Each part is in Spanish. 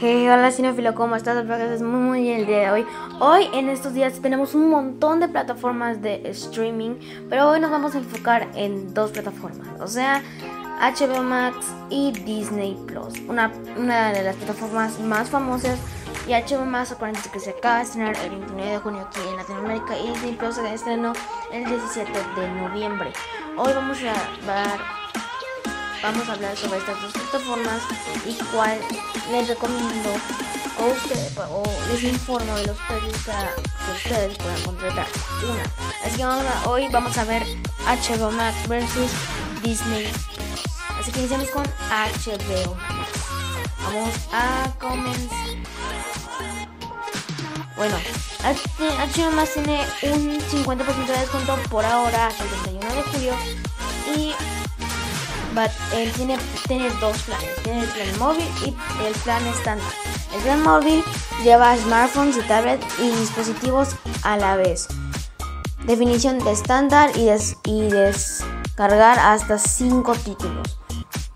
Hey, hola cinefilo, ¿cómo estás? Espero muy muy bien el día de hoy. Hoy en estos días tenemos un montón de plataformas de streaming, pero hoy nos vamos a enfocar en dos plataformas, o sea, HBO Max y Disney Plus, una, una de las plataformas más famosas. Y HBO Max, acuérdense que se acaba de estrenar el 29 de junio aquí en Latinoamérica y Disney Plus se estrenó el 17 de noviembre. Hoy vamos a dar vamos a hablar sobre estas dos plataformas y cuál les recomiendo o, usted, o les informo de los precios que ustedes puedan contratar una. Así que hoy vamos a ver HBO Max versus Disney. Así que iniciamos con HBO. Vamos a comenzar. Bueno, HBO Max tiene un 50% de descuento por ahora hasta el 31 de julio y él tiene, tiene dos planes. Tiene el plan móvil y el plan estándar. El plan móvil lleva smartphones y tablets y dispositivos a la vez. Definición de estándar y, y descargar hasta 5 títulos.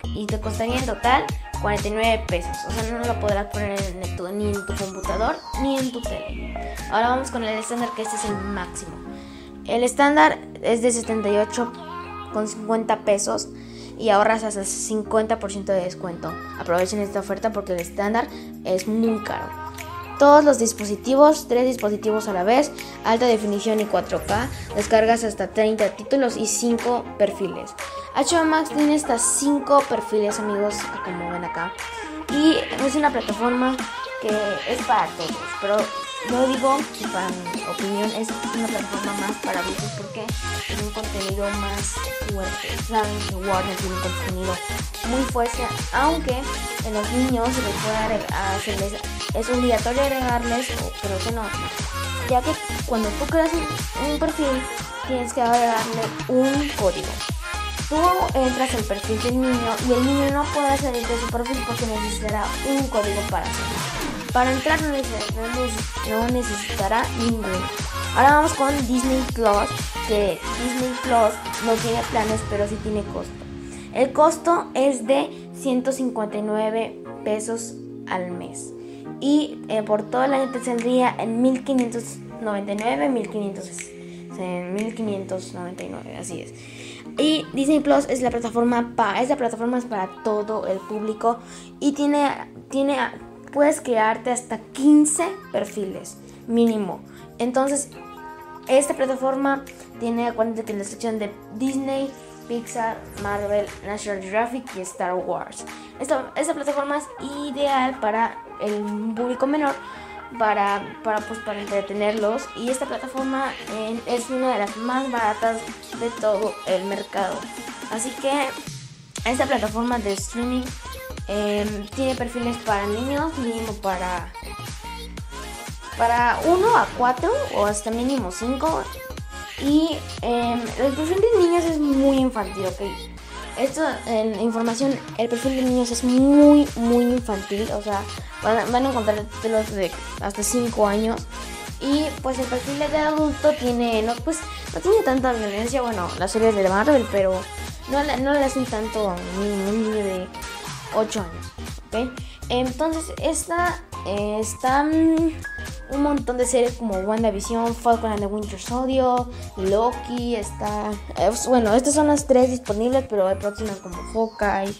Y te costaría en total 49 pesos. O sea, no lo podrás poner en tu, ni en tu computador ni en tu tele. Ahora vamos con el estándar, que este es el máximo. El estándar es de 78,50 pesos y ahorras hasta 50% de descuento. Aprovechen esta oferta porque el estándar es muy caro. Todos los dispositivos, tres dispositivos a la vez, alta definición y 4K, descargas hasta 30 títulos y 5 perfiles. HBO Max tiene hasta 5 perfiles amigos, como ven acá. Y es una plataforma que es para todos, pero yo digo que para mi opinión es una plataforma más para adultos porque tiene un contenido más fuerte. Saben que Warner tiene un contenido muy fuerte, aunque en los niños se les puede hacerles, es obligatorio agregarles, creo que no, ya que cuando tú creas un perfil tienes que agregarle un código. Tú entras al perfil del niño y el niño no puede salir de su perfil porque necesitará un código para hacerlo. Para entrar no, necesitará ninguno. Ahora vamos con Disney Plus, que Disney Plus no tiene planes, pero sí tiene costo. El costo es de 159 pesos al mes. Y eh, por todo el año te saldría en 1599, 1500, en 1599, así es. Y Disney Plus es la plataforma para, es la plataforma para todo el público y tiene, tiene puedes crearte hasta 15 perfiles mínimo. Entonces, esta plataforma tiene cuenta que la sección de Disney, Pixar, Marvel, National Geographic y Star Wars. Esta, esta plataforma es ideal para el público menor, para, para, pues, para entretenerlos. Y esta plataforma eh, es una de las más baratas de todo el mercado. Así que esta plataforma de streaming Em, tiene perfiles para niños, mínimo para para 1 a 4 o hasta mínimo 5. Y eh, el perfil de niños es muy infantil, ok. Esto en información, el perfil de niños es muy, muy infantil. O sea, van, van a encontrar títulos de hasta 5 años. Y pues el perfil de adulto tiene, no, pues, no tiene tanta violencia. Bueno, las series de Marvel, pero no, no le hacen tanto a un niño de 8 años. ¿ok? Entonces, esta está mm, un montón de series como WandaVision, Falcon and the Winter Soldier, Loki, está... bueno, estas son las tres disponibles, pero hay próximas como Hawkeye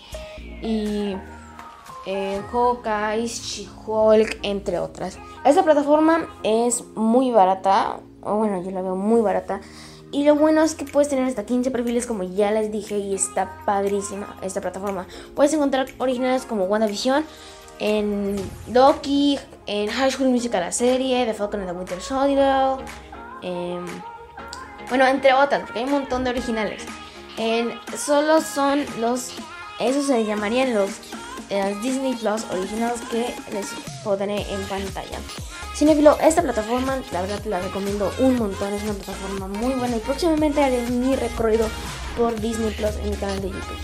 y... Eh, Hawkeye, She-Hulk, entre otras. Esta plataforma es muy barata, bueno, yo la veo muy barata. Y lo bueno es que puedes tener hasta 15 perfiles como ya les dije y está padrísima esta plataforma. Puedes encontrar originales como WandaVision, en Loki, en High School Musical la serie, The Falcon and the Winter Soldier, em, bueno, entre otras, porque hay un montón de originales. En, solo son los, eso se llamarían los eh, Disney Plus originales que les pondré en pantalla. Cinefilo, esta plataforma, la verdad te la recomiendo un montón, es una plataforma muy buena y próximamente haré mi recorrido por Disney Plus en mi canal de YouTube.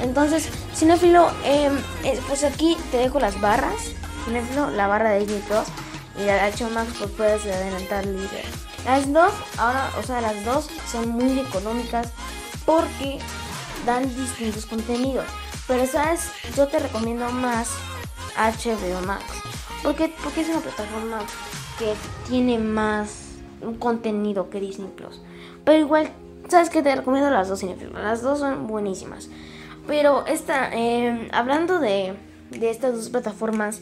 Entonces, Cinefilo, em, pues aquí te dejo las barras, Cinefilo, la barra de Disney Plus y la de Max, pues puedes adelantar libre. Las dos, ahora, o sea, las dos son muy económicas porque dan distintos contenidos. Pero, ¿sabes? Yo te recomiendo más HBO Max. Porque, porque es una plataforma que tiene más contenido que Disney Plus. Pero igual, sabes que te recomiendo las dos cinefilos. Las dos son buenísimas. Pero esta, eh, hablando de, de estas dos plataformas,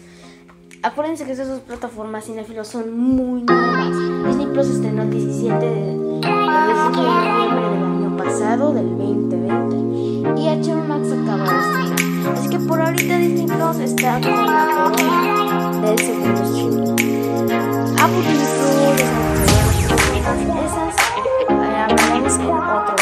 acuérdense que estas dos plataformas cinefilos son muy nuevas. Disney Plus estrenó el 17 de, de noviembre del año pasado, del 2020. Y HBO Max acaba de estrenar. Así que por ahorita Disney Plus está con la corona del segundo streaming. Apple TV Plus, esas, eh, hablaremos en